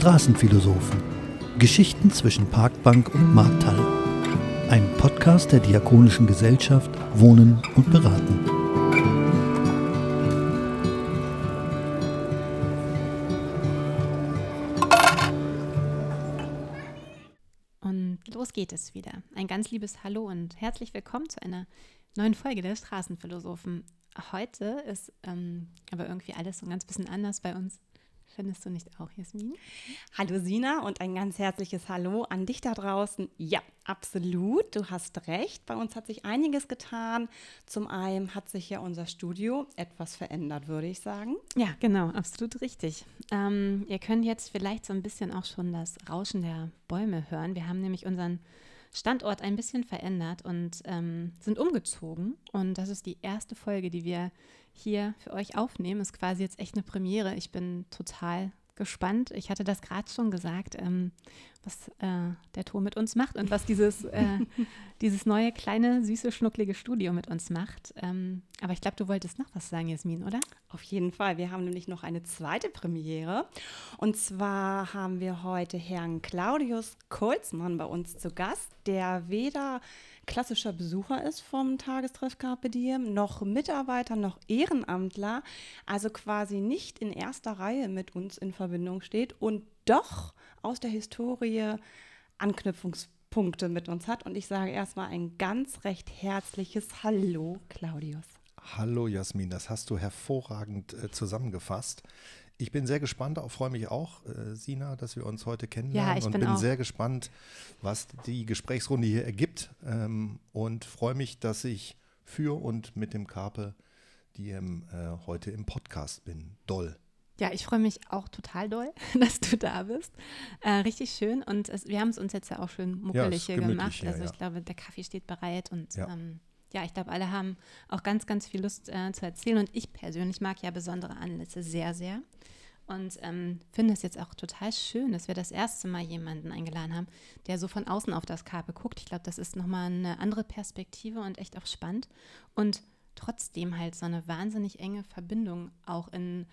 Straßenphilosophen. Geschichten zwischen Parkbank und Markthalle. Ein Podcast der Diakonischen Gesellschaft Wohnen und Beraten. Und los geht es wieder. Ein ganz liebes Hallo und herzlich willkommen zu einer neuen Folge der Straßenphilosophen. Heute ist ähm, aber irgendwie alles so ein ganz bisschen anders bei uns. Findest du nicht auch, Jasmin? Hallo Sina und ein ganz herzliches Hallo an dich da draußen. Ja, absolut, du hast recht. Bei uns hat sich einiges getan. Zum einen hat sich ja unser Studio etwas verändert, würde ich sagen. Ja, genau, absolut richtig. Ähm, ihr könnt jetzt vielleicht so ein bisschen auch schon das Rauschen der Bäume hören. Wir haben nämlich unseren Standort ein bisschen verändert und ähm, sind umgezogen. Und das ist die erste Folge, die wir hier für euch aufnehmen. Ist quasi jetzt echt eine Premiere. Ich bin total gespannt. Ich hatte das gerade schon gesagt, ähm, was äh, der Ton mit uns macht und was dieses, äh, dieses neue, kleine, süße, schnucklige Studio mit uns macht. Ähm, aber ich glaube, du wolltest noch was sagen, Jasmin, oder? Auf jeden Fall. Wir haben nämlich noch eine zweite Premiere. Und zwar haben wir heute Herrn Claudius Kolzmann bei uns zu Gast, der weder klassischer Besucher ist vom Tagestreff Carpe Diem, noch Mitarbeiter, noch Ehrenamtler, also quasi nicht in erster Reihe mit uns in Verbindung steht und doch aus der Historie Anknüpfungspunkte mit uns hat. Und ich sage erstmal ein ganz recht herzliches Hallo, Claudius. Hallo Jasmin, das hast du hervorragend äh, zusammengefasst. Ich bin sehr gespannt, auch freue mich auch, äh, Sina, dass wir uns heute kennenlernen Ja, ich und bin bin sehr gespannt, was die Gesprächsrunde hier ergibt ähm, und freue mich, dass ich für und mit dem Carpe Diem äh, heute im Podcast bin. Doll. Ja, ich freue mich auch total doll, dass du da bist. Äh, richtig schön. Und es, wir haben es uns jetzt ja auch schön muckelig ist hier gemütlich gemacht. hier, also ich ja. glaube, der Kaffee steht bereit und Ja. ähm, ja, ich glaube, alle haben auch ganz, ganz viel Lust äh, zu erzählen. Und ich persönlich mag ja besondere Anlässe sehr, sehr. Und ähm, finde es jetzt auch total schön, dass wir das erste Mal jemanden eingeladen haben, der so von außen auf das Kape guckt. Ich glaube, das ist nochmal eine andere Perspektive und echt auch spannend. Und trotzdem halt so eine wahnsinnig enge Verbindung auch in,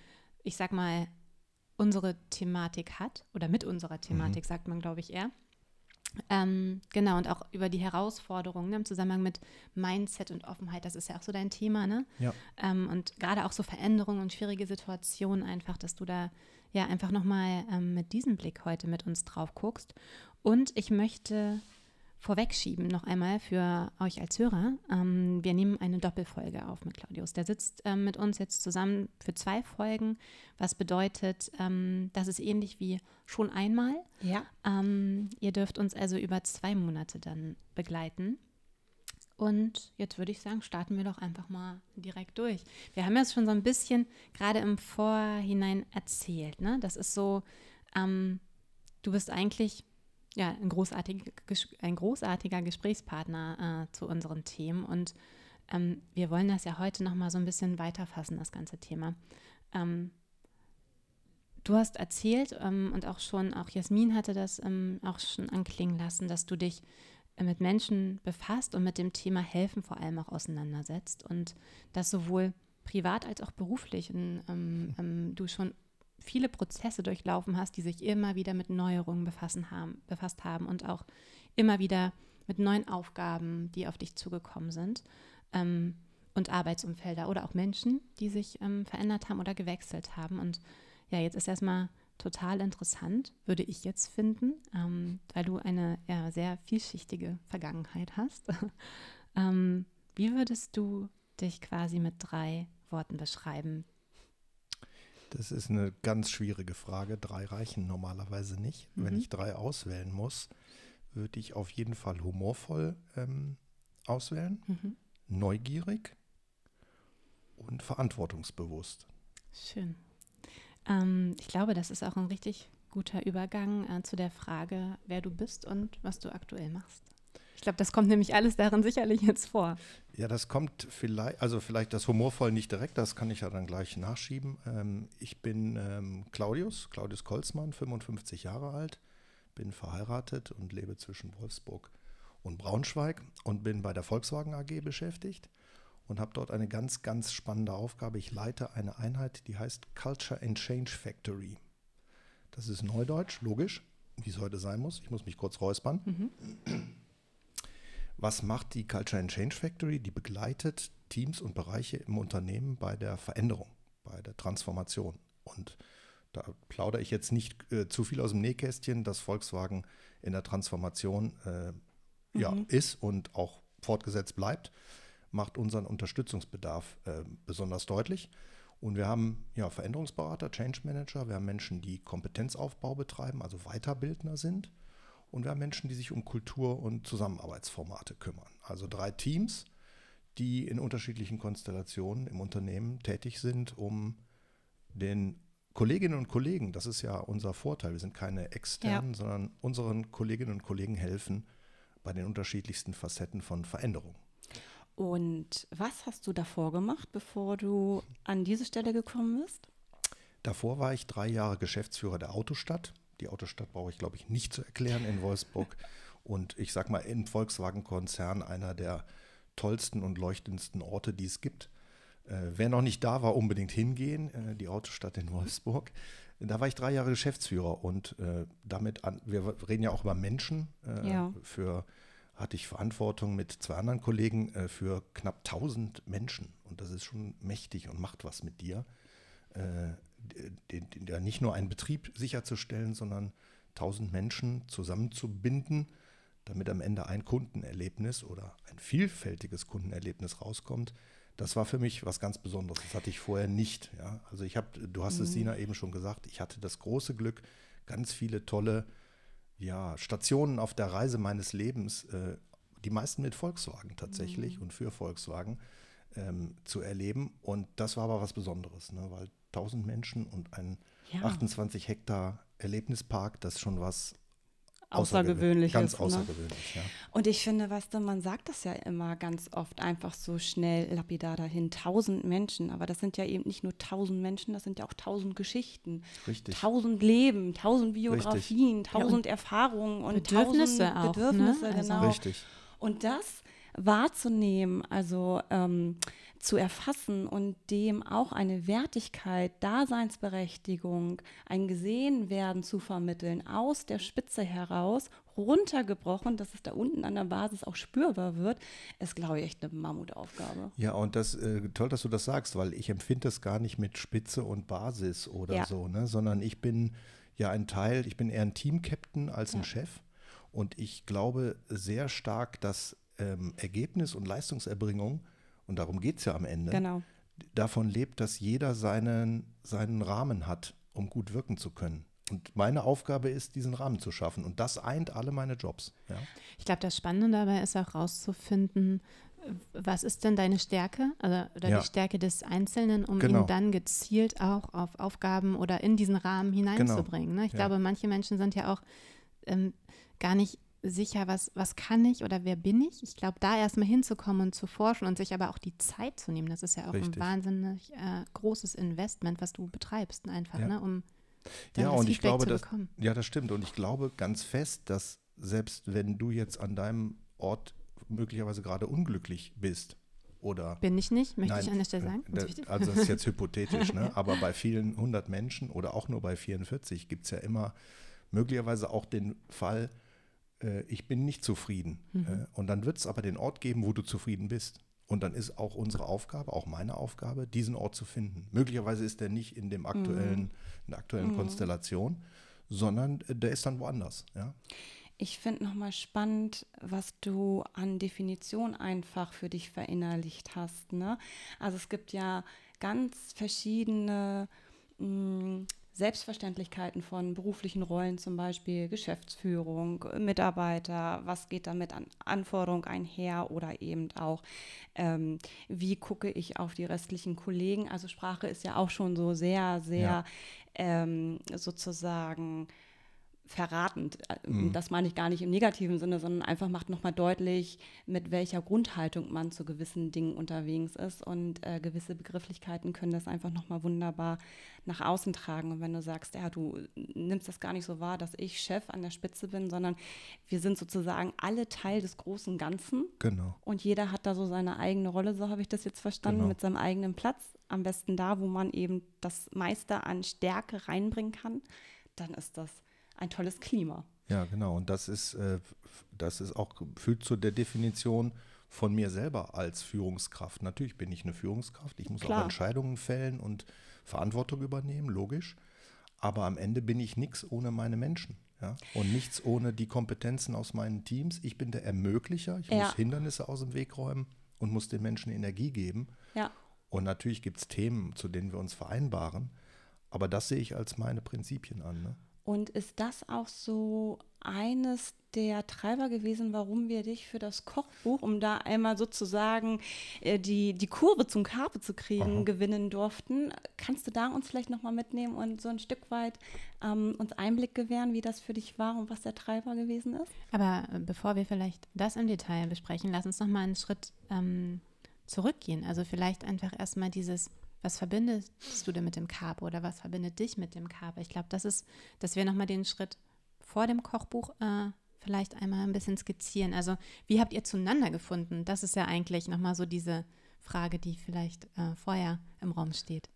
ich sag mal, unsere Thematik hat oder mit unserer Thematik, sagt man, glaube ich, eher. Ähm, genau, und auch über die Herausforderungen ne, im Zusammenhang mit Mindset und Offenheit, das ist ja auch so dein Thema, ne? Ja. Ähm, und gerade auch so Veränderungen und schwierige Situationen einfach, dass du da ja einfach nochmal ähm, mit diesem Blick heute mit uns drauf guckst. Und ich möchte vorwegschieben noch einmal für euch als Hörer. Ähm, wir nehmen eine Doppelfolge auf mit Claudius. Der sitzt ähm, mit uns jetzt zusammen für zwei Folgen, was bedeutet, ähm, das ist ähnlich wie schon einmal. Ja. Ähm, ihr dürft uns also über zwei Monate dann begleiten. Und jetzt würde ich sagen, starten wir doch einfach mal direkt durch. Wir haben jetzt schon so ein bisschen gerade im Vorhinein erzählt. Ne? Das ist so, ähm, du bist eigentlich ja, ein, großartig, ein großartiger Gesprächspartner äh, zu unseren Themen. Und ähm, wir wollen das ja heute nochmal so ein bisschen weiterfassen, das ganze Thema. Ähm, Du hast erzählt ähm, und auch schon, auch Jasmin hatte das ähm, auch schon anklingen lassen, dass du dich äh, mit Menschen befasst und mit dem Thema Helfen vor allem auch auseinandersetzt und das sowohl privat als auch beruflich und, ähm, ähm, du schon viele Prozesse durchlaufen hast, die sich immer wieder mit Neuerungen befassen haben, befasst haben und auch immer wieder mit neuen Aufgaben, die auf dich zugekommen sind ähm, und Arbeitsumfelder oder auch Menschen, die sich ähm, verändert haben oder gewechselt haben und ja, jetzt ist erstmal total interessant, würde ich jetzt finden, ähm, weil du eine ja, sehr vielschichtige Vergangenheit hast. ähm, wie würdest du dich quasi mit drei Worten beschreiben? Das ist eine ganz schwierige Frage. Drei reichen normalerweise nicht. Wenn Mhm. ich drei auswählen muss, würde ich auf jeden Fall humorvoll ähm, auswählen, Mhm. neugierig und verantwortungsbewusst. Schön. Ähm, ich glaube, das ist auch ein richtig guter Übergang äh, zu der Frage, wer du bist und was du aktuell machst. Ich glaube, das kommt nämlich alles darin sicherlich jetzt vor. Ja, das kommt vielleicht, also vielleicht das humorvoll nicht direkt, das kann ich ja dann gleich nachschieben. Ähm, ich bin ähm, Claudius, Claudius Kolzmann, 55 Jahre alt, bin verheiratet und lebe zwischen Wolfsburg und Braunschweig und bin bei der Volkswagen AG beschäftigt und habe dort eine ganz, ganz spannende Aufgabe. Ich leite eine Einheit, die heißt Culture and Change Factory. Das ist Neudeutsch, logisch, wie es heute sein muss. Ich muss mich kurz räuspern. Mhm. Was macht die Culture and Change Factory? Die begleitet Teams und Bereiche im Unternehmen bei der Veränderung, bei der Transformation. Und da plaudere ich jetzt nicht äh, zu viel aus dem Nähkästchen, dass Volkswagen in der Transformation äh, ja, ist und auch fortgesetzt bleibt, macht unseren Unterstützungsbedarf äh, besonders deutlich. Und wir haben ja, Veränderungsberater, Change Manager, wir haben Menschen, die Kompetenzaufbau betreiben, also Weiterbildner sind. Und wir haben Menschen, die sich um Kultur- und Zusammenarbeitsformate kümmern. Also drei Teams, die in unterschiedlichen Konstellationen im Unternehmen tätig sind, um den Kolleginnen und Kollegen, das ist ja unser Vorteil, wir sind keine externen, sondern unseren Kolleginnen und Kollegen helfen bei den unterschiedlichsten Facetten von Veränderung. Und was hast du davor gemacht, bevor du an diese Stelle gekommen bist? Davor war ich drei Jahre Geschäftsführer der Autostadt. Die Autostadt brauche ich, glaube ich, nicht zu erklären in Wolfsburg. Und ich sage mal, im Volkswagen-Konzern einer der tollsten und leuchtendsten Orte, die es gibt. Äh, wer noch nicht da war, unbedingt hingehen, äh, die Autostadt in Wolfsburg. Da war ich drei Jahre Geschäftsführer und äh, damit, an, wir reden ja auch über Menschen. Äh, Ja. Für hatte ich Verantwortung mit zwei anderen Kollegen äh, für knapp 1000 Menschen. Und das ist schon mächtig und macht was mit dir. Nicht nur einen Betrieb sicherzustellen, sondern 1000 Menschen zusammenzubinden, damit am Ende ein Kundenerlebnis oder ein vielfältiges Kundenerlebnis rauskommt. Das war für mich was ganz Besonderes. Das hatte ich vorher nicht. Ja? Also ich habe, du hast es Sina eben schon gesagt, ich hatte das große Glück, ganz viele tolle ja, Stationen auf der Reise meines Lebens, äh, die meisten mit Volkswagen tatsächlich und für Volkswagen ähm, zu erleben. Und das war aber was Besonderes, ne? weil 1000 Menschen und ein Ja. 28 Hektar Erlebnispark, das ist schon was Außergewöhnliches, Ganz ne? außergewöhnlich, ja. Und ich finde, weißt du, man sagt das ja immer ganz oft einfach so schnell lapidar dahin, tausend Menschen, aber das sind ja eben nicht nur tausend Menschen, das sind ja auch tausend Geschichten, Richtig. tausend Leben, tausend Biografien, tausend Erfahrungen und Bedürfnisse tausend auch, ne? Bedürfnisse, Also- genau. Richtig. Und das wahrzunehmen, also ähm, zu erfassen und dem auch eine Wertigkeit, Daseinsberechtigung, ein Gesehenwerden zu vermitteln, aus der Spitze heraus, runtergebrochen, dass es da unten an der Basis auch spürbar wird, ist, glaube ich, echt eine Mammutaufgabe. Ja, und das äh, toll, dass du das sagst, weil ich empfinde das gar nicht mit Spitze und Basis oder Ja. so, ne? sondern ich bin ja ein Teil, ich bin eher ein Team-Captain als ein Chef. Und ich glaube sehr stark, dass ähm, Ergebnis und Leistungserbringung, und darum geht es ja am Ende, Genau. davon lebt, dass jeder seinen, seinen Rahmen hat, um gut wirken zu können. Und meine Aufgabe ist, diesen Rahmen zu schaffen. Und das eint alle meine Jobs. Ja? Ich glaube, das Spannende dabei ist auch rauszufinden, was ist denn deine Stärke also, oder Ja. die Stärke des Einzelnen, um Genau. ihn dann gezielt auch auf Aufgaben oder in diesen Rahmen hineinzubringen. Ne? Ich Genau. Ja. glaube, manche Menschen sind ja auch ähm, gar nicht sicher, was, was kann ich oder wer bin ich. Ich glaube, da erstmal hinzukommen und zu forschen und sich aber auch die Zeit zu nehmen, das ist ja auch Richtig. ein wahnsinnig äh, großes Investment, was du betreibst, einfach, Ja. ne? um dann Ja, das und ich Feedback glaube, zu dass, bekommen. ja, das stimmt. Und ich glaube ganz fest, dass selbst wenn du jetzt an deinem Ort möglicherweise gerade unglücklich bist oder Bin ich nicht, möchte Nein, ich an der Stelle sagen. äh, Ganz da- wichtig. Also das ist jetzt hypothetisch, ne? aber bei vielen hundert Menschen oder auch nur bei 44 gibt es ja immer möglicherweise auch den Fall, äh, ich bin nicht zufrieden. Mhm. Äh, und dann wird es aber den Ort geben, wo du zufrieden bist. Und dann ist auch unsere Aufgabe, auch meine Aufgabe, diesen Ort zu finden. Möglicherweise ist der nicht in dem aktuellen, in der aktuellen Konstellation, sondern äh, der ist dann woanders. Ja? Ich finde nochmal spannend, was du an Definition einfach für dich verinnerlicht hast. Ne? Also es gibt ja ganz verschiedene mh, Selbstverständlichkeiten von beruflichen Rollen, zum Beispiel Geschäftsführung, Mitarbeiter, was geht damit an Anforderungen einher oder eben auch, ähm, wie gucke ich auf die restlichen Kollegen. Also Sprache ist ja auch schon so sehr, sehr Ja. ähm, sozusagen verratend. Äh, Mhm. Das meine ich gar nicht im negativen Sinne, sondern einfach macht nochmal deutlich, mit welcher Grundhaltung man zu gewissen Dingen unterwegs ist. Und äh, gewisse Begrifflichkeiten können das einfach nochmal wunderbar nach außen tragen. Und wenn du sagst, ja, du nimmst das gar nicht so wahr, dass ich Chef an der Spitze bin, sondern wir sind sozusagen alle Teil des großen Ganzen. Genau. Und jeder hat da so seine eigene Rolle, so habe ich das jetzt verstanden, Genau. mit seinem eigenen Platz. Am besten da, wo man eben das meiste an Stärke reinbringen kann. dann ist das ein tolles Klima. Ja, genau. Und das ist, äh, das ist auch führt zu der Definition von mir selber als Führungskraft. Natürlich bin ich eine Führungskraft. Ich muss Klar. auch Entscheidungen fällen und Verantwortung übernehmen, logisch. Aber am Ende bin ich nichts ohne meine Menschen. Ja? Und nichts ohne die Kompetenzen aus meinen Teams. Ich bin der Ermöglicher. Ich Ja. muss Hindernisse aus dem Weg räumen und muss den Menschen Energie geben. Ja. Und natürlich gibt es Themen, zu denen wir uns vereinbaren. Aber das sehe ich als meine Prinzipien an. Ne? Und ist das auch so eines der Treiber gewesen, warum wir dich für das Kochbuch, um da einmal sozusagen äh, die, die Kurve zum Karpe zu kriegen, Aha. gewinnen durften? Kannst du da uns vielleicht nochmal mitnehmen und so ein Stück weit ähm, uns Einblick gewähren, wie das für dich war und was der Treiber gewesen ist? Aber äh, bevor wir vielleicht das im Detail besprechen, lass uns noch mal einen Schritt ähm, zurückgehen. Also vielleicht einfach erstmal dieses, was verbindest du denn mit dem Carpe oder was verbindet dich mit dem Carpe? Ich glaube, das ist, dass wir noch mal den Schritt vor dem Kochbuch äh, vielleicht einmal ein bisschen skizzieren. Also wie habt ihr zueinander gefunden? Das ist ja eigentlich noch mal so diese Frage, die vielleicht äh, vorher im Raum steht.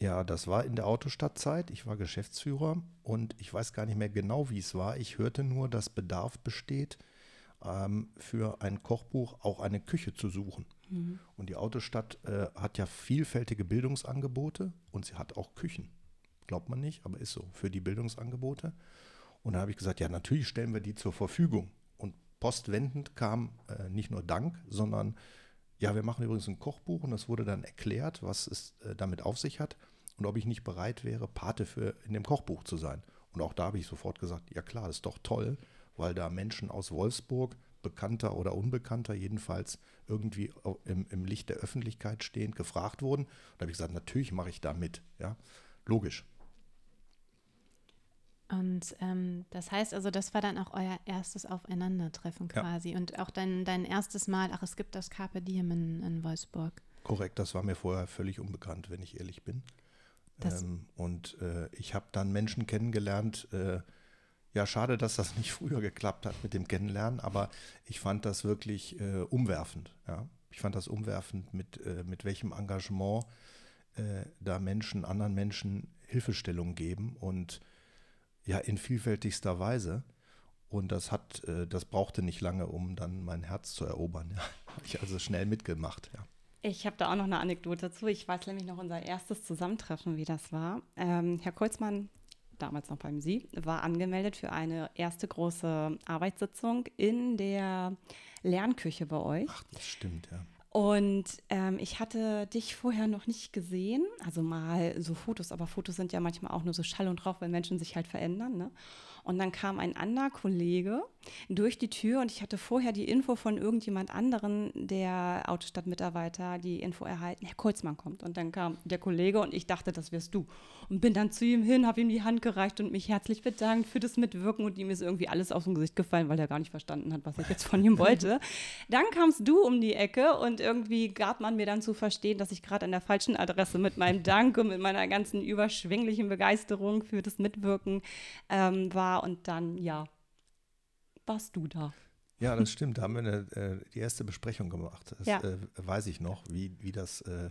Ja, das war in der Autostadtzeit. Ich war Geschäftsführer und ich weiß gar nicht mehr genau, wie es war. Ich hörte nur, dass Bedarf besteht, ähm, für ein Kochbuch auch eine Küche zu suchen. Und die Autostadt äh, hat ja vielfältige Bildungsangebote und sie hat auch Küchen. Glaubt man nicht, aber ist so, für die Bildungsangebote. Und da habe ich gesagt, ja, natürlich stellen wir die zur Verfügung. Und postwendend kam äh, nicht nur Dank, sondern ja, wir machen übrigens ein Kochbuch und das wurde dann erklärt, was es äh, damit auf sich hat und ob ich nicht bereit wäre, Pate für in dem Kochbuch zu sein. Und auch da habe ich sofort gesagt, ja klar, das ist doch toll, weil da Menschen aus Wolfsburg, bekannter oder unbekannter, jedenfalls irgendwie im, im Licht der Öffentlichkeit stehend, gefragt wurden. Und da habe ich gesagt, natürlich mache ich da mit. Ja, logisch. Und ähm, das heißt also, das war dann auch euer erstes Aufeinandertreffen Ja. quasi und auch dein, dein erstes Mal, ach, es gibt das Carpe Diem in, in Wolfsburg. Korrekt, das war mir vorher völlig unbekannt, wenn ich ehrlich bin. Ähm, und äh, ich habe dann Menschen kennengelernt. Äh, ja, schade, dass das nicht früher geklappt hat mit dem Kennenlernen, aber ich fand das wirklich äh, umwerfend. Ja? Ich fand das umwerfend, mit, äh, mit welchem Engagement äh, da Menschen, anderen Menschen Hilfestellung geben und ja, in vielfältigster Weise. Und das hat, äh, das brauchte nicht lange, um dann mein Herz zu erobern. Ja. Habe ich also schnell mitgemacht, ja. Ich habe da auch noch eine Anekdote dazu. Ich weiß nämlich noch unser erstes Zusammentreffen, wie das war. Ähm, Herr Kolzmann, damals noch beim Sie, war angemeldet für eine erste große Arbeitssitzung in der Lernküche bei euch. Ach, das stimmt, ja. Und ähm, ich hatte dich vorher noch nicht gesehen, also mal so Fotos, aber Fotos sind ja manchmal auch nur so Schall und Rauch, weil Menschen sich halt verändern. Ne? Und dann kam ein anderer Kollege durch die Tür und ich hatte vorher die Info von irgendjemand anderen, der Autostadt-Mitarbeiter, die Info erhalten, Herr Kolzmann kommt. Und dann kam der Kollege und ich dachte, das wärst du. Und bin dann zu ihm hin, habe ihm die Hand gereicht und mich herzlich bedankt für das Mitwirken und ihm ist irgendwie alles aus dem Gesicht gefallen, weil er gar nicht verstanden hat, was ich jetzt von ihm wollte. Dann kamst du um die Ecke und irgendwie gab man mir dann zu verstehen, dass ich gerade an der falschen Adresse mit meinem Dank und mit meiner ganzen überschwänglichen Begeisterung für das Mitwirken ähm, war. Und dann, ja, warst du da. Ja, das stimmt. Da haben wir eine, äh, die erste Besprechung gemacht. Das Ja. äh, weiß ich noch, wie, wie, das, äh,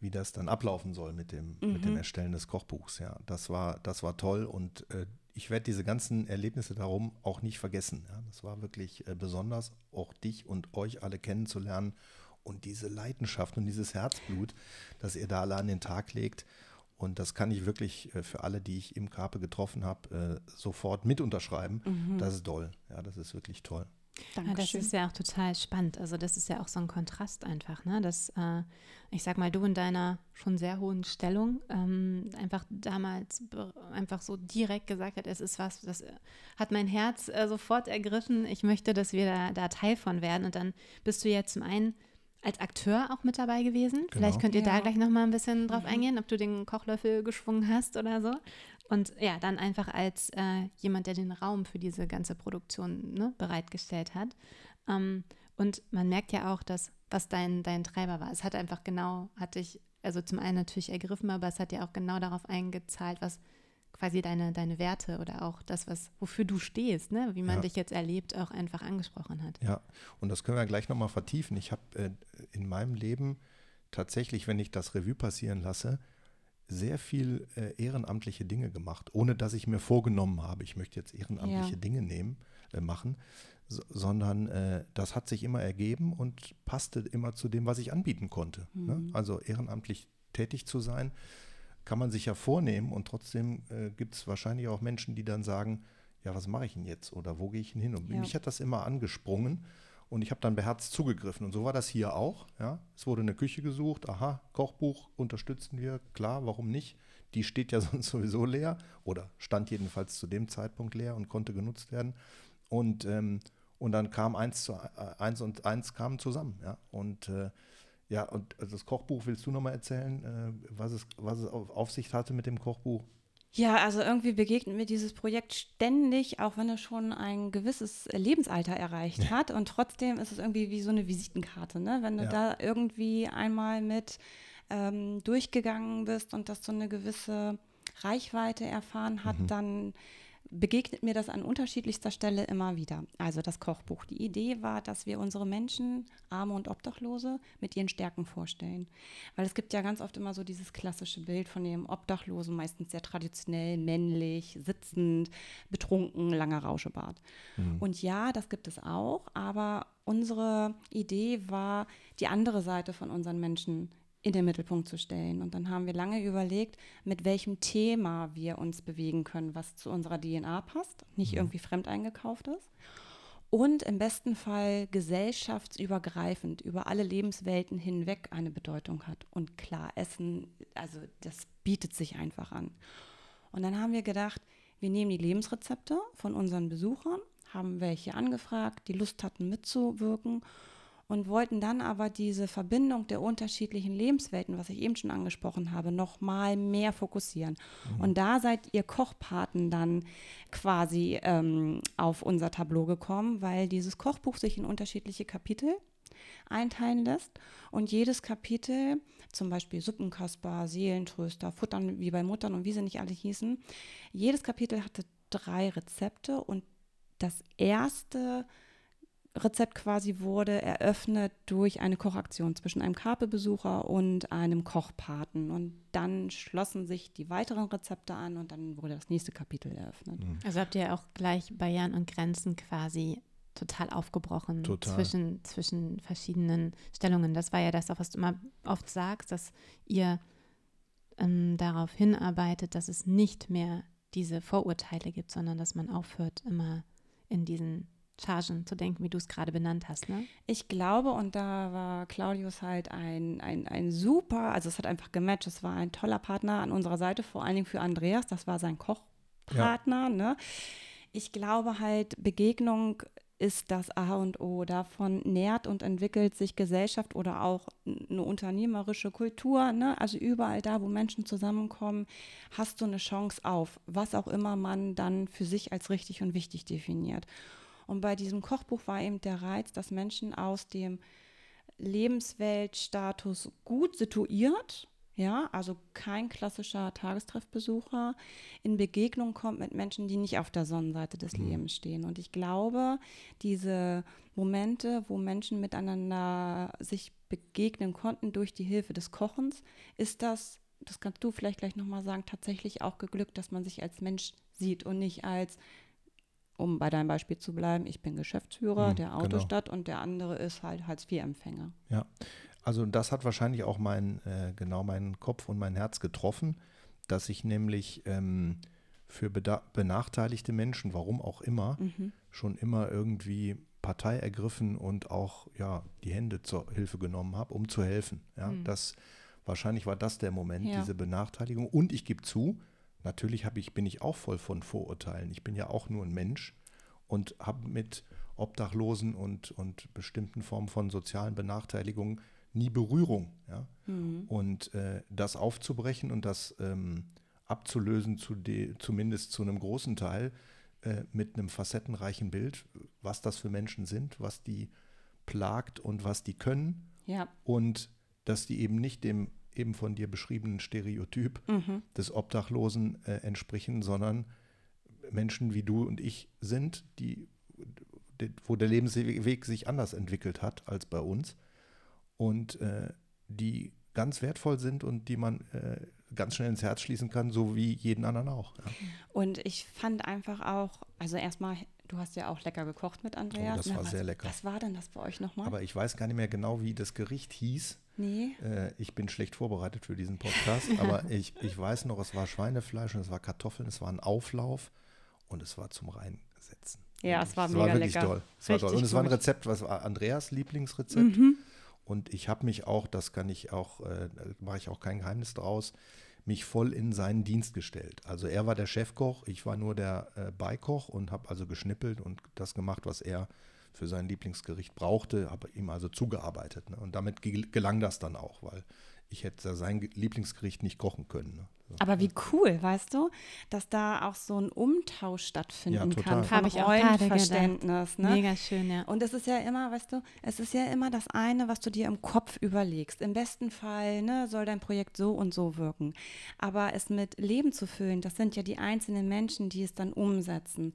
wie das dann ablaufen soll mit dem, mit Mhm. dem Erstellen des Kochbuchs. Ja, das war, das war toll und äh, ich werde diese ganzen Erlebnisse darum auch nicht vergessen. Ja, das war wirklich äh, besonders, auch dich und euch alle kennenzulernen und diese Leidenschaft und dieses Herzblut, das ihr da alle an den Tag legt. Und das kann ich wirklich äh, für alle, die ich im Karpe getroffen habe, äh, sofort mit unterschreiben. Das ist toll. Ja, das ist wirklich toll. Ja, das ist ja auch total spannend. Also das ist ja auch so ein Kontrast einfach, ne? Dass, äh, ich sag mal, du in deiner schon sehr hohen Stellung ähm, einfach damals einfach so direkt gesagt hat, es ist was, das äh, hat mein Herz äh, sofort ergriffen. Ich möchte, dass wir da, da Teil von werden. Und dann bist du ja zum einen als Akteur auch mit dabei gewesen. Vielleicht Genau. könnt ihr da Ja. gleich noch mal ein bisschen drauf eingehen, ob du den Kochlöffel geschwungen hast oder so. Und ja, dann einfach als äh, jemand, der den Raum für diese ganze Produktion ne, bereitgestellt hat. Ähm, und man merkt ja auch, dass, was dein, dein Treiber war. Es hat einfach genau, hat dich, also zum einen natürlich ergriffen, aber es hat ja auch genau darauf eingezahlt, was quasi deine, deine Werte oder auch das, was, wofür du stehst, ne? wie man Ja. dich jetzt erlebt, auch einfach angesprochen hat. Ja, und das können wir gleich nochmal vertiefen. Ich habe äh, in meinem Leben tatsächlich, wenn ich das Revue passieren lasse, sehr viel äh, ehrenamtliche Dinge gemacht, ohne dass ich mir vorgenommen habe, ich möchte jetzt ehrenamtliche Ja. Dinge nehmen, äh, machen, so, sondern äh, das hat sich immer ergeben und passte immer zu dem, was ich anbieten konnte. Ne? Mhm. Also ehrenamtlich tätig zu sein, kann man sich ja vornehmen und trotzdem äh, gibt es wahrscheinlich auch Menschen, die dann sagen, ja, was mache ich denn jetzt oder wo gehe ich denn hin? Und Ja. mich hat das immer angesprungen und ich habe dann beherzt zugegriffen. Und so war das hier auch. Ja? Es wurde eine Küche gesucht, aha, Kochbuch unterstützen wir, klar, warum nicht? Die steht ja sonst sowieso leer oder stand jedenfalls zu dem Zeitpunkt leer und konnte genutzt werden. Und, ähm, und dann kam eins zu äh, eins und eins kamen zusammen. Ja? Und äh, ja, und das Kochbuch willst du nochmal erzählen, äh, was, es, was es auf, auf sich hatte mit dem Kochbuch? Ja, also irgendwie begegnet mir dieses Projekt ständig, auch wenn es schon ein gewisses Lebensalter erreicht hat. Und trotzdem ist es irgendwie wie so eine Visitenkarte, ne? Wenn du Ja. da irgendwie einmal mit ähm, durchgegangen bist und das so eine gewisse Reichweite erfahren hat, dann begegnet mir das an unterschiedlichster Stelle immer wieder. Also das Kochbuch. Die Idee war, dass wir unsere Menschen, Arme und Obdachlose, mit ihren Stärken vorstellen. Weil es gibt ja ganz oft immer so dieses klassische Bild von dem Obdachlosen, meistens sehr traditionell, männlich, sitzend, betrunken, langer Rauschebart. Und ja, das gibt es auch, aber unsere Idee war, die andere Seite von unseren Menschen in den Mittelpunkt zu stellen. Und dann haben wir lange überlegt, mit welchem Thema wir uns bewegen können, was zu unserer DNA passt, nicht irgendwie fremd eingekauft ist. Und im besten Fall gesellschaftsübergreifend über alle Lebenswelten hinweg eine Bedeutung hat. Und klar, Essen, also das bietet sich einfach an. Und dann haben wir gedacht, wir nehmen die Lebensrezepte von unseren Besuchern, haben welche angefragt, die Lust hatten mitzuwirken und wollten dann aber diese Verbindung der unterschiedlichen Lebenswelten, was ich eben schon angesprochen habe, noch mal mehr fokussieren. Und da seid ihr Kochpaten dann quasi ähm, auf unser Tableau gekommen, weil dieses Kochbuch sich in unterschiedliche Kapitel einteilen lässt. Und jedes Kapitel, zum Beispiel Suppenkasper, Seelentröster, Futtern wie bei Muttern und wie sie nicht alle hießen, jedes Kapitel hatte drei Rezepte. Und das erste Rezept quasi wurde eröffnet durch eine Kochaktion zwischen einem Karpe-Besucher und einem Kochpaten. Und dann schlossen sich die weiteren Rezepte an und dann wurde das nächste Kapitel eröffnet. Also habt ihr auch gleich Barrieren und Grenzen quasi total aufgebrochen Total. Zwischen, zwischen verschiedenen Stellungen. Das war ja das, auch was du immer oft sagst, dass ihr ähm, darauf hinarbeitet, dass es nicht mehr diese Vorurteile gibt, sondern dass man aufhört, immer in diesen Chargen zu denken, wie du es gerade benannt hast. Ne? Ich glaube, und da war Claudius halt ein, ein, ein super, also es hat einfach gematcht, es war ein toller Partner an unserer Seite, vor allen Dingen für Andreas, das war sein Kochpartner. Ne? Ich glaube halt, Begegnung ist das A und O. Davon nährt und entwickelt sich Gesellschaft oder auch eine unternehmerische Kultur. Ne? Also überall da, wo Menschen zusammenkommen, hast du eine Chance auf, was auch immer man dann für sich als richtig und wichtig definiert. Und bei diesem Kochbuch war eben der Reiz, dass Menschen aus dem Lebensweltstatus gut situiert, ja, also kein klassischer Tagestreffbesucher, in Begegnung kommt mit Menschen, die nicht auf der Sonnenseite des Lebens stehen. Und ich glaube, diese Momente, wo Menschen miteinander sich begegnen konnten durch die Hilfe des Kochens, ist das, das kannst du vielleicht gleich nochmal sagen, tatsächlich auch geglückt, dass man sich als Mensch sieht und nicht als um bei deinem Beispiel zu bleiben, ich bin Geschäftsführer Hm, der genau. Autostadt und der andere ist halt Hartz-IV-Empfänger. Ja, also das hat wahrscheinlich auch mein, äh, genau meinen Kopf und mein Herz getroffen, dass ich nämlich ähm, für benachteiligte Menschen, warum auch immer, Mhm. schon immer irgendwie Partei ergriffen und auch ja die Hände zur Hilfe genommen habe, um zu helfen. Ja, Mhm. das wahrscheinlich war das der Moment, Ja. diese Benachteiligung. Und ich gebe zu, natürlich habe ich bin ich auch voll von Vorurteilen. Ich bin ja auch nur ein Mensch und habe mit Obdachlosen und, und bestimmten Formen von sozialen Benachteiligungen nie Berührung. Ja? Mhm. Und äh, das aufzubrechen und das ähm, abzulösen, zu de, zumindest zu einem großen Teil, äh, mit einem facettenreichen Bild, was das für Menschen sind, was die plagt und was die können. Ja. Und dass die eben nicht dem eben von dir beschriebenen Stereotyp Mhm. des Obdachlosen äh, entsprechen, sondern Menschen wie du und ich sind, die, de, wo der Lebensweg sich anders entwickelt hat als bei uns und äh, die ganz wertvoll sind und die man äh, ganz schnell ins Herz schließen kann, so wie jeden anderen auch. Ja. Und ich fand einfach auch, also erstmal, du hast ja auch lecker gekocht mit Andreas. Oh, das ne? war was, sehr lecker. Was war denn das bei euch nochmal? Aber ich weiß gar nicht mehr genau, wie das Gericht hieß. Nee. Äh, ich bin schlecht vorbereitet für diesen Podcast, aber ich, ich weiß noch, es war Schweinefleisch und es war Kartoffeln, es war ein Auflauf und es war zum Reinsetzen. Ja, es war es mega war wirklich lecker. toll. Es war toll. Und Richtig es war ein. Rezept, was war Andreas Lieblingsrezept. Mhm. Und ich habe mich auch, das kann ich auch, äh, mache ich auch kein Geheimnis draus, mich voll in seinen Dienst gestellt. Also er war der Chefkoch, ich war nur der äh, Beikoch und habe also geschnippelt und das gemacht, was er für sein Lieblingsgericht brauchte, habe ihm also zugearbeitet. Ne? Und damit ge- gelang das dann auch, weil ich hätte sein Ge- Lieblingsgericht nicht kochen können. Ne? So. Aber wie cool, weißt du, dass da auch so ein Umtausch stattfinden Ja, kann Habe ich auch gerade Rollenverständnis. Ne? Mega schön, ja. Und es ist ja immer, weißt du, es ist ja immer das eine, was du dir im Kopf überlegst. Im besten Fall ne, soll dein Projekt so und so wirken. Aber es mit Leben zu füllen, das sind ja die einzelnen Menschen, die es dann umsetzen.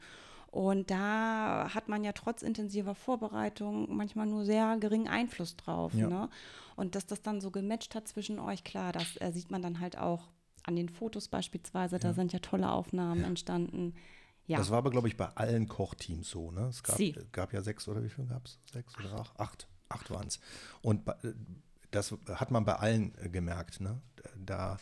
Und da hat man ja trotz intensiver Vorbereitung manchmal nur sehr geringen Einfluss drauf. Ja. Ne? Und dass das dann so gematcht hat zwischen euch, klar, das äh, sieht man dann halt auch an den Fotos beispielsweise. Da sind ja tolle Aufnahmen entstanden. Ja. Das war aber, glaube ich, bei allen Kochteams so. Ne? Es gab, gab ja sechs oder wie viel gab es? Sechs oder acht? Acht, acht waren es. Und bei- äh, das hat man bei allen äh, gemerkt. Ne? Da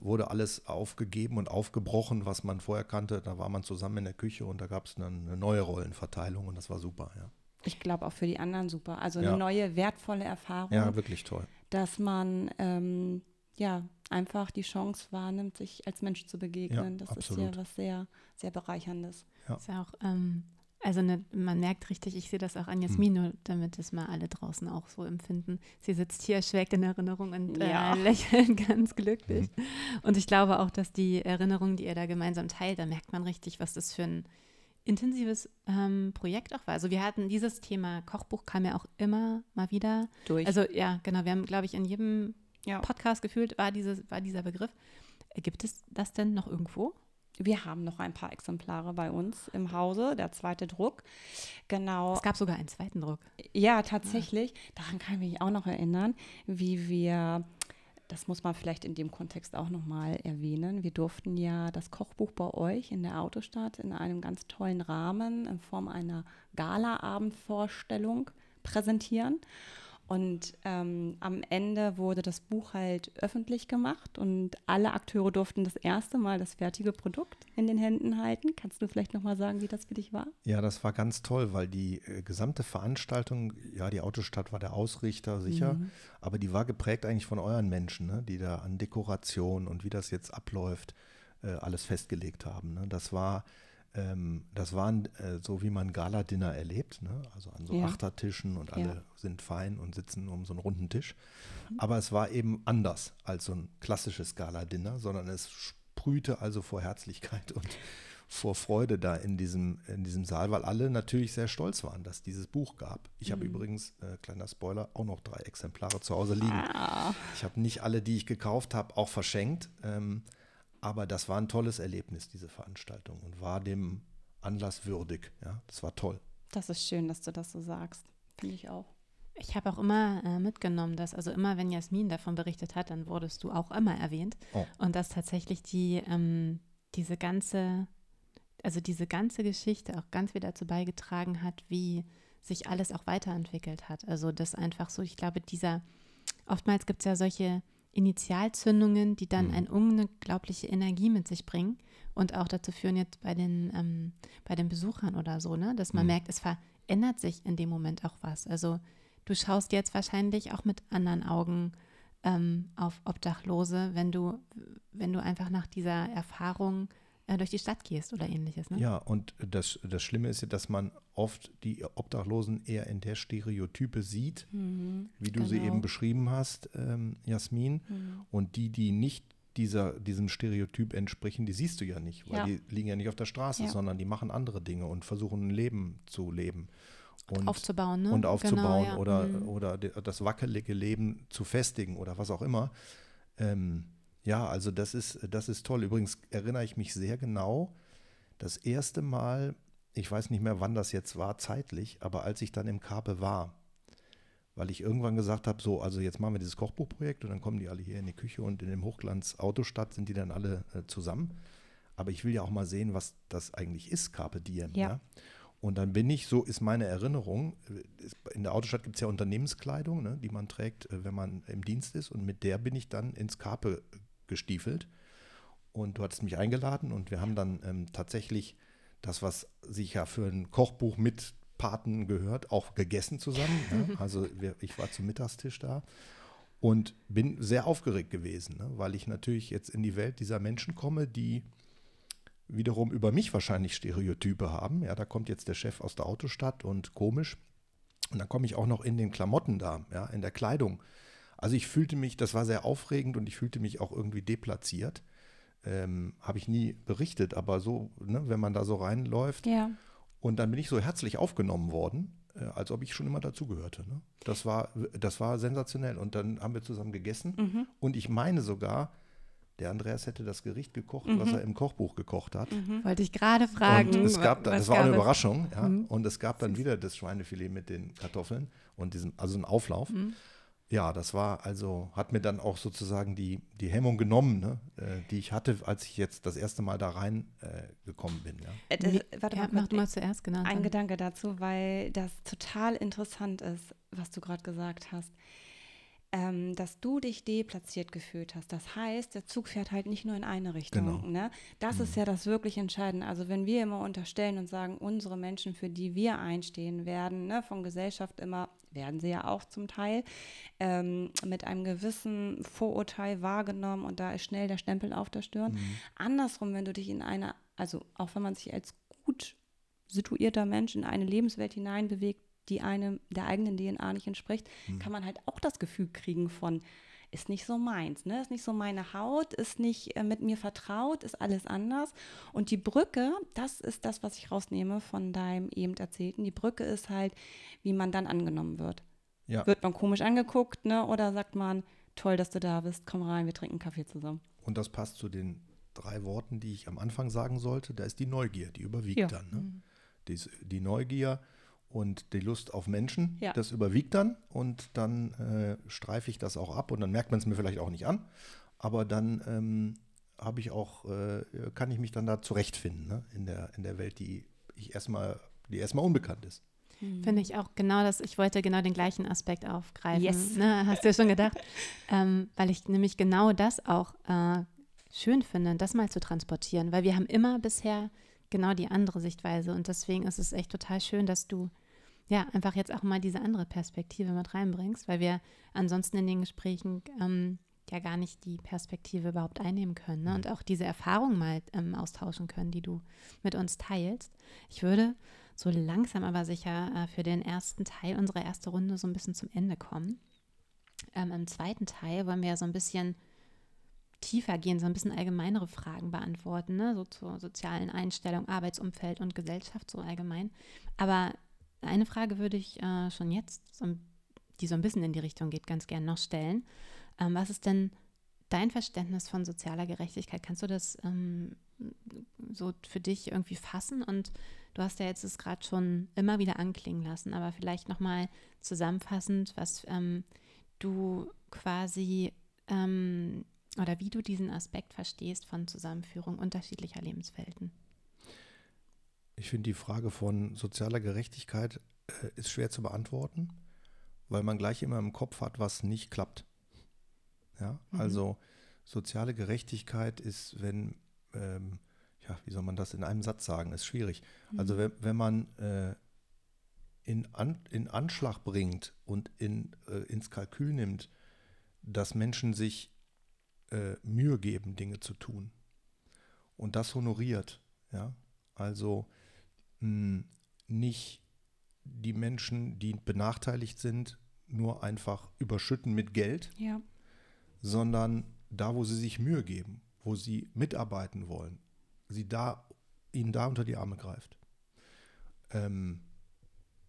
wurde alles aufgegeben und aufgebrochen, was man vorher kannte. Da war man zusammen in der Küche und da gab es dann eine neue Rollenverteilung und das war super. Ja, Ich glaube auch für die anderen super. Also Ja. eine neue, wertvolle Erfahrung, ja wirklich toll. dass man ähm, ja einfach die Chance wahrnimmt, sich als Mensch zu begegnen. Ja, das absolut. ist ja was sehr, sehr Bereicherndes. Ist ja auch, ähm, also ne, man merkt richtig, ich sehe das auch an Jasmin, nur damit es mal alle draußen auch so empfinden. Sie sitzt hier, schwelgt in Erinnerung und Ja. äh, lächelt ganz glücklich. Und ich glaube auch, dass die Erinnerungen, die ihr da gemeinsam teilt, da merkt man richtig, was das für ein intensives ähm, Projekt auch war. Also wir hatten dieses Thema Kochbuch kam ja auch immer mal wieder. Durch. Also ja, genau, wir haben, glaube ich, in jedem Ja. Podcast gefühlt war, dieses, war dieser Begriff. Äh, Gibt es das denn noch irgendwo? Wir haben noch ein paar Exemplare bei uns im Hause, der zweite Druck. Genau. Es gab sogar einen zweiten Druck. Ja, tatsächlich. Daran kann ich mich auch noch erinnern, wie wir, das muss man vielleicht in dem Kontext auch nochmal erwähnen, wir durften ja das Kochbuch bei euch in der Autostadt in einem ganz tollen Rahmen in Form einer Gala-Abendvorstellung präsentieren. Und ähm, am Ende wurde das Buch halt öffentlich gemacht und alle Akteure durften das erste Mal das fertige Produkt in den Händen halten. Kannst du vielleicht nochmal sagen, wie das für dich war? Ja, das war ganz toll, weil die äh, gesamte Veranstaltung, ja, die Autostadt war der Ausrichter, sicher, aber die war geprägt eigentlich von euren Menschen, ne, die da an Dekoration und wie das jetzt abläuft, äh, alles festgelegt haben. Ne. Das war, ähm, das waren äh, so, wie man Gala-Dinner erlebt, ne? also an so Ja. Achtertischen und alle Ja. sind fein und sitzen um so einen runden Tisch. Aber es war eben anders als so ein klassisches Gala-Dinner, sondern es sprühte also vor Herzlichkeit und vor Freude da in diesem, in diesem Saal, weil alle natürlich sehr stolz waren, dass dieses Buch gab. Ich habe übrigens, äh, kleiner Spoiler, auch noch drei Exemplare zu Hause liegen. Ah. Ich habe nicht alle, die ich gekauft habe, auch verschenkt. Ähm, aber das war ein tolles Erlebnis, diese Veranstaltung, und war dem Anlass würdig. Ja, das war toll. Das ist schön, dass du das so sagst. Finde ich auch. Ich habe auch immer äh, mitgenommen, dass, also immer, wenn Jasmin davon berichtet hat, dann wurdest du auch immer erwähnt. Oh. Und dass tatsächlich die, ähm, diese ganze, also diese ganze Geschichte auch ganz wieder dazu beigetragen hat, wie sich alles auch weiterentwickelt hat. Also das einfach so, ich glaube, dieser, oftmals gibt es ja solche Initialzündungen, die dann Mhm. eine unglaubliche Energie mit sich bringen und auch dazu führen jetzt bei den, ähm, bei den Besuchern oder so, ne, dass man Mhm. merkt, es verändert sich in dem Moment auch was. Also du schaust jetzt wahrscheinlich auch mit anderen Augen ähm, auf Obdachlose, wenn du, wenn du einfach nach dieser Erfahrung durch die Stadt gehst oder ähnliches. Ne? Ja, und das, das Schlimme ist ja, dass man oft die Obdachlosen eher in der Stereotype sieht, wie du sie Genau. eben beschrieben hast, ähm, Jasmin. Und die, die nicht dieser, diesem Stereotyp entsprechen, die siehst du ja nicht, weil Ja. die liegen ja nicht auf der Straße, Ja. sondern die machen andere Dinge und versuchen ein Leben zu leben. Und, aufzubauen, ne? und aufzubauen Genau, ja. oder, Mhm. oder de- das wackelige Leben zu festigen oder was auch immer. Ähm, ja, also das ist, das ist toll. Übrigens erinnere ich mich sehr genau, das erste Mal, ich weiß nicht mehr, wann das jetzt war zeitlich, aber als ich dann im Karpe war, weil ich irgendwann gesagt habe, so, also jetzt machen wir dieses Kochbuchprojekt und dann kommen die alle hier in die Küche und in dem Hochglanz Autostadt sind die dann alle äh, zusammen. Aber ich will ja auch mal sehen, was das eigentlich ist, Carpe Diem. Ja. Ja. Und dann bin ich, so ist meine Erinnerung, äh, in der Autostadt gibt es ja Unternehmenskleidung, ne, die man trägt, äh, wenn man im Dienst ist. Und mit der bin ich dann ins Carpe gestiefelt. Und du hattest mich eingeladen und wir haben dann ähm, tatsächlich das, was sich ja für ein Kochbuch mit Paten gehört, auch gegessen zusammen. Ja. Also wir, ich war zum Mittagstisch da und bin sehr aufgeregt gewesen, ne, weil ich natürlich jetzt in die Welt dieser Menschen komme, die wiederum über mich wahrscheinlich Stereotype haben. Ja, da kommt jetzt der Chef aus der Autostadt und komisch. Und dann komme ich auch noch in den Klamotten da, ja, in der Kleidung. Also ich fühlte mich, das war sehr aufregend und ich fühlte mich auch irgendwie deplatziert. Ähm, Habe ich nie berichtet, aber so, ne, wenn man da so reinläuft. Ja. Und dann bin ich so herzlich aufgenommen worden, äh, als ob ich schon immer dazugehörte. Ne? Das, war, das war sensationell. Und dann haben wir zusammen gegessen. Mhm. Und ich meine sogar, der Andreas hätte das Gericht gekocht, was Mhm. er im Kochbuch gekocht hat. Wollte ich gerade fragen. Und es gab dann, was das war eine? Überraschung, ja. Mhm. Und es gab dann wieder das Schweinefilet mit den Kartoffeln und diesem, also ein Auflauf. Mhm. Ja, das war also, hat mir dann auch sozusagen die, die Hemmung genommen, ne, äh, die ich hatte, als ich jetzt das erste Mal da rein äh, gekommen bin. Ja. Äh, das, warte ja, mal, mach du mal zuerst, genau. Ein dann. Gedanke dazu, weil das total interessant ist, was du gerade gesagt hast. Ähm, dass du dich deplatziert gefühlt hast. Das heißt, der Zug fährt halt nicht nur in eine Richtung. Genau. Ne? Das ist ja das wirklich Entscheidende. Also wenn wir immer unterstellen und sagen, unsere Menschen, für die wir einstehen werden, ne, von Gesellschaft immer, werden sie ja auch zum Teil, ähm, mit einem gewissen Vorurteil wahrgenommen und da ist schnell der Stempel auf der Stirn. Andersrum, wenn du dich in eine, also auch wenn man sich als gut situierter Mensch in eine Lebenswelt hineinbewegt, die einem der eigenen DNA nicht entspricht, kann man halt auch das Gefühl kriegen von, ist nicht so meins, ne? ist nicht so meine Haut, ist nicht äh, mit mir vertraut, ist alles anders. Und die Brücke, das ist das, was ich rausnehme von deinem eben erzählten. Die Brücke ist halt, wie man dann angenommen wird. Ja. Wird man komisch angeguckt, ne? Oder sagt man, toll, dass du da bist, komm rein, wir trinken Kaffee zusammen. Und das passt zu den drei Worten, die ich am Anfang sagen sollte. Da ist die Neugier, die überwiegt Ja. dann. Ne? Die, die Neugier und die Lust auf Menschen, Ja. das überwiegt dann und dann äh, streife ich das auch ab und dann merkt man es mir vielleicht auch nicht an, aber dann ähm, habe ich auch, äh, kann ich mich dann da zurechtfinden ne? in, der, in der Welt, die ich erstmal, die erstmal unbekannt ist. Finde ich auch genau das, ich wollte genau den gleichen Aspekt aufgreifen. Yes. Ne, hast du ja schon gedacht. ähm, weil ich nämlich genau das auch äh, schön finde, das mal zu transportieren, weil wir haben immer bisher genau die andere Sichtweise und deswegen ist es echt total schön, dass du ja einfach jetzt auch mal diese andere Perspektive mit reinbringst, weil wir ansonsten in den Gesprächen ähm, ja gar nicht die Perspektive überhaupt einnehmen können ne? und auch diese Erfahrung mal ähm, austauschen können, die du mit uns teilst. Ich würde so langsam aber sicher äh, für den ersten Teil unserer ersten Runde so ein bisschen zum Ende kommen. Ähm, Im zweiten Teil wollen wir ja so ein bisschen tiefer gehen, so ein bisschen allgemeinere Fragen beantworten, ne? so zur sozialen Einstellung, Arbeitsumfeld und Gesellschaft so allgemein. Aber eine Frage würde ich äh, schon jetzt, die so ein bisschen in die Richtung geht, ganz gern noch stellen. Ähm, was ist denn dein Verständnis von sozialer Gerechtigkeit? Kannst du das ähm, so für dich irgendwie fassen? Und du hast ja jetzt es gerade schon immer wieder anklingen lassen, aber vielleicht nochmal zusammenfassend, was ähm, du quasi ähm, oder wie du diesen Aspekt verstehst von Zusammenführung unterschiedlicher Lebenswelten. Ich finde die Frage von sozialer Gerechtigkeit äh, ist schwer zu beantworten, weil man gleich immer im Kopf hat, was nicht klappt. Ja, Mhm. also soziale Gerechtigkeit ist, wenn, ähm, ja, wie soll man das in einem Satz sagen, ist schwierig. Also wenn, wenn man äh, in, An, in Anschlag bringt und in, äh, ins Kalkül nimmt, dass Menschen sich äh, Mühe geben, Dinge zu tun und das honoriert, ja, also mh, nicht die Menschen, die benachteiligt sind, nur einfach überschütten mit Geld, Ja. sondern da, wo sie sich Mühe geben, wo sie mitarbeiten wollen, sie da, ihnen da unter die Arme greift. Ähm,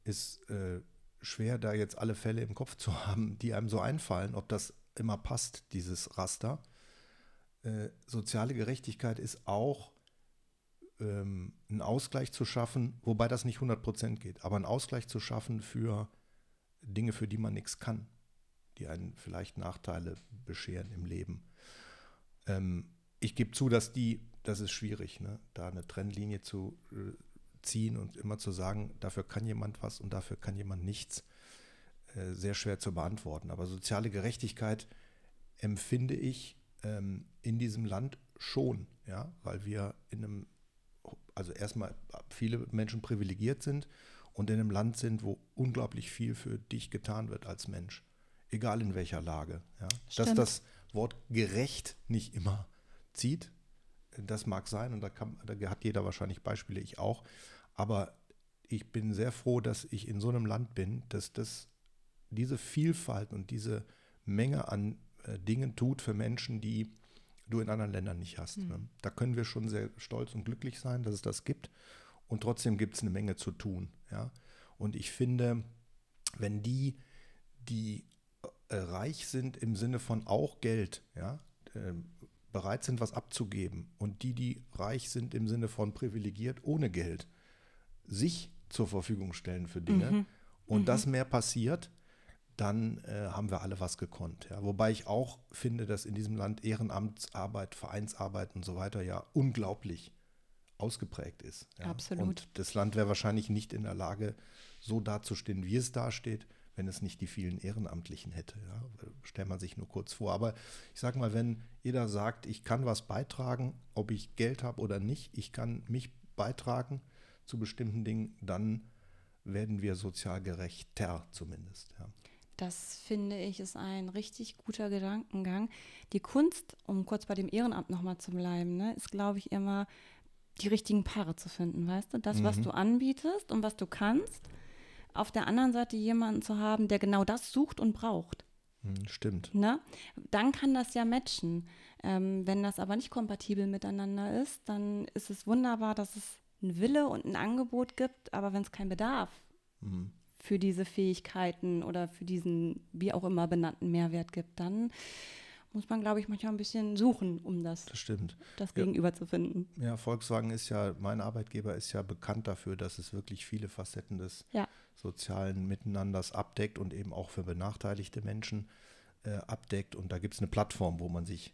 ist äh, schwer, da jetzt alle Fälle im Kopf zu haben, die einem so einfallen, ob das immer passt, dieses Raster. Äh, soziale Gerechtigkeit ist auch ähm, einen Ausgleich zu schaffen, wobei das nicht 100% geht, aber einen Ausgleich zu schaffen für Dinge, für die man nichts kann, die einen vielleicht Nachteile bescheren im Leben. Ähm, ich gebe zu, dass die, das ist schwierig, ne? da eine Trennlinie zu äh, ziehen und immer zu sagen, dafür kann jemand was und dafür kann jemand nichts, äh, sehr schwer zu beantworten. Aber soziale Gerechtigkeit empfinde ich ähm, in diesem Land schon, ja, weil wir in einem, also erstmal viele Menschen privilegiert sind und in einem Land sind, wo unglaublich viel für dich getan wird als Mensch, egal in welcher Lage. Ja. Dass das Wort gerecht nicht immer zieht, das mag sein und da, kann, da hat jeder wahrscheinlich Beispiele, ich auch. Aber ich bin sehr froh, dass ich in so einem Land bin, dass das diese Vielfalt und diese Menge an äh, Dingen tut für Menschen, die du in anderen Ländern nicht hast. Mhm. Ne? Da können wir schon sehr stolz und glücklich sein, dass es das gibt. Und trotzdem gibt es eine Menge zu tun. Ja? Und ich finde, wenn die, die äh, reich sind im Sinne von auch Geld, ja, äh, bereit sind, was abzugeben, und die, die reich sind im Sinne von privilegiert ohne Geld, sich zur Verfügung stellen für Dinge mhm. und mhm. das mehr passiert, dann äh, haben wir alle was gekonnt. Ja. Wobei ich auch finde, dass in diesem Land Ehrenamtsarbeit, Vereinsarbeit und so weiter ja unglaublich ausgeprägt ist. Ja. Absolut. Und das Land wäre wahrscheinlich nicht in der Lage, so dazustehen, wie es dasteht, wenn es nicht die vielen Ehrenamtlichen hätte. Ja. Stellt man sich nur kurz vor. Aber ich sage mal, wenn jeder sagt, ich kann was beitragen, ob ich Geld habe oder nicht, ich kann mich beitragen zu bestimmten Dingen, dann werden wir sozial gerechter zumindest. Ja. Das finde ich ist ein richtig guter Gedankengang. Die Kunst, um kurz bei dem Ehrenamt nochmal zu bleiben, ne, ist, glaube ich, immer die richtigen Paare zu finden, weißt du? Das, mhm. was du anbietest und was du kannst, auf der anderen Seite jemanden zu haben, der genau das sucht und braucht. Mhm, stimmt. Ne? Dann kann das ja matchen. Ähm, wenn das aber nicht kompatibel miteinander ist, dann ist es wunderbar, dass es einen Wille und ein Angebot gibt, aber wenn es keinen Bedarf mhm für diese Fähigkeiten oder für diesen wie auch immer benannten Mehrwert gibt, dann muss man, glaube ich, manchmal ein bisschen suchen, um das, das, stimmt. das Gegenüber ja. zu finden. Ja, Volkswagen ist ja, mein Arbeitgeber ist ja bekannt dafür, dass es wirklich viele Facetten des ja. sozialen Miteinanders abdeckt und eben auch für benachteiligte Menschen äh, abdeckt. Und da gibt es eine Plattform, wo man sich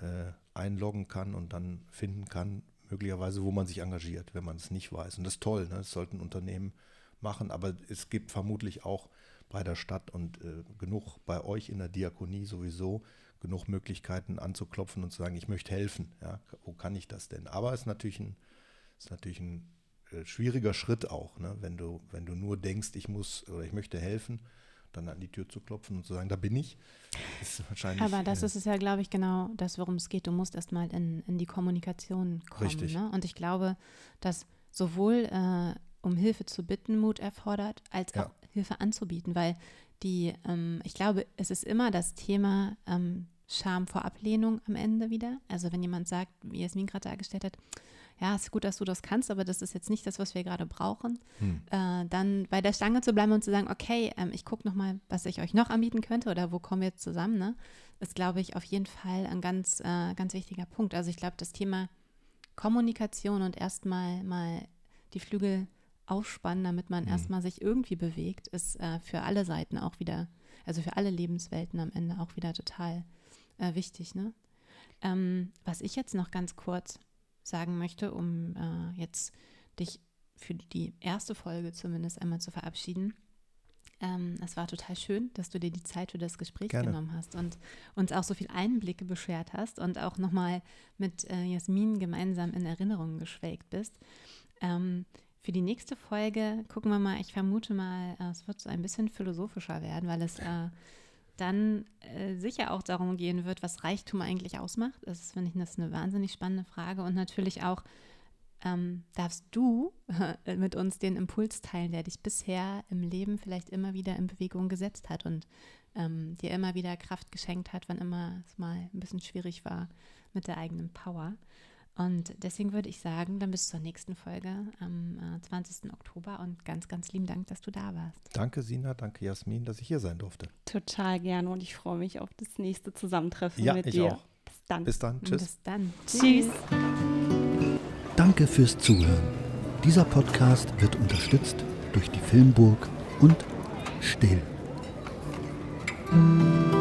äh, einloggen kann und dann finden kann, möglicherweise, wo man sich engagiert, wenn man es nicht weiß. Und das ist toll, ne? das sollten Unternehmen machen, aber es gibt vermutlich auch bei der Stadt und äh, genug bei euch in der Diakonie sowieso genug Möglichkeiten anzuklopfen und zu sagen, ich möchte helfen. Ja, wo kann ich das denn? Aber es ist natürlich ein, ist natürlich ein äh, schwieriger Schritt auch, ne? wenn, du, wenn du nur denkst, ich muss oder ich möchte helfen, dann an die Tür zu klopfen und zu sagen, da bin ich. Ist wahrscheinlich, Aber das äh, ist es ja, glaube ich, genau das, worum es geht. Du musst erstmal in, in die Kommunikation kommen. Richtig. Ne? Und ich glaube, dass sowohl äh, um Hilfe zu bitten, Mut erfordert, als ja. auch Hilfe anzubieten, weil die, ähm, ich glaube, es ist immer das Thema ähm, Scham vor Ablehnung am Ende wieder. Also wenn jemand sagt, wie Jasmin gerade dargestellt hat, ja, es ist gut, dass du das kannst, aber das ist jetzt nicht das, was wir gerade brauchen, hm. äh, dann bei der Stange zu bleiben und zu sagen, okay, ähm, ich gucke nochmal, was ich euch noch anbieten könnte oder wo kommen wir jetzt zusammen, ne? ist, glaube ich, auf jeden Fall ein ganz, äh, ganz wichtiger Punkt. Also ich glaube, das Thema Kommunikation und erstmal mal die Flügel aufspannen, damit man mhm. erstmal sich irgendwie bewegt, ist äh, für alle Seiten auch wieder, also für alle Lebenswelten am Ende auch wieder total äh, wichtig. Ne? Ähm, was ich jetzt noch ganz kurz sagen möchte, um äh, jetzt dich für die erste Folge zumindest einmal zu verabschieden. Ähm, es war total schön, dass du dir die Zeit für das Gespräch Gerne. genommen hast und uns auch so viel Einblicke beschert hast und auch nochmal mit äh, Jasmin gemeinsam in Erinnerungen geschwelgt bist. Ähm, für die nächste Folge gucken wir mal, ich vermute mal, äh, es wird so ein bisschen philosophischer werden, weil es äh, dann äh, sicher auch darum gehen wird, was Reichtum eigentlich ausmacht. Das ist, finde ich, das eine wahnsinnig spannende Frage. Und natürlich auch, ähm, darfst du äh, mit uns den Impuls teilen, der dich bisher im Leben vielleicht immer wieder in Bewegung gesetzt hat und ähm, dir immer wieder Kraft geschenkt hat, wann immer es mal ein bisschen schwierig war mit der eigenen Power. Und deswegen würde ich sagen, dann bis zur nächsten Folge am äh, 20. Oktober und ganz, ganz lieben Dank, dass du da warst. Danke, Sina, danke, Jasmin, dass ich hier sein durfte. Total gerne und ich freue mich auf das nächste Zusammentreffen ja, mit ich dir. Auch. Bis dann. Bis dann. Tschüss. Bis dann. Tschüss. Danke fürs Zuhören. Dieser Podcast wird unterstützt durch die Filmburg und Still. Musik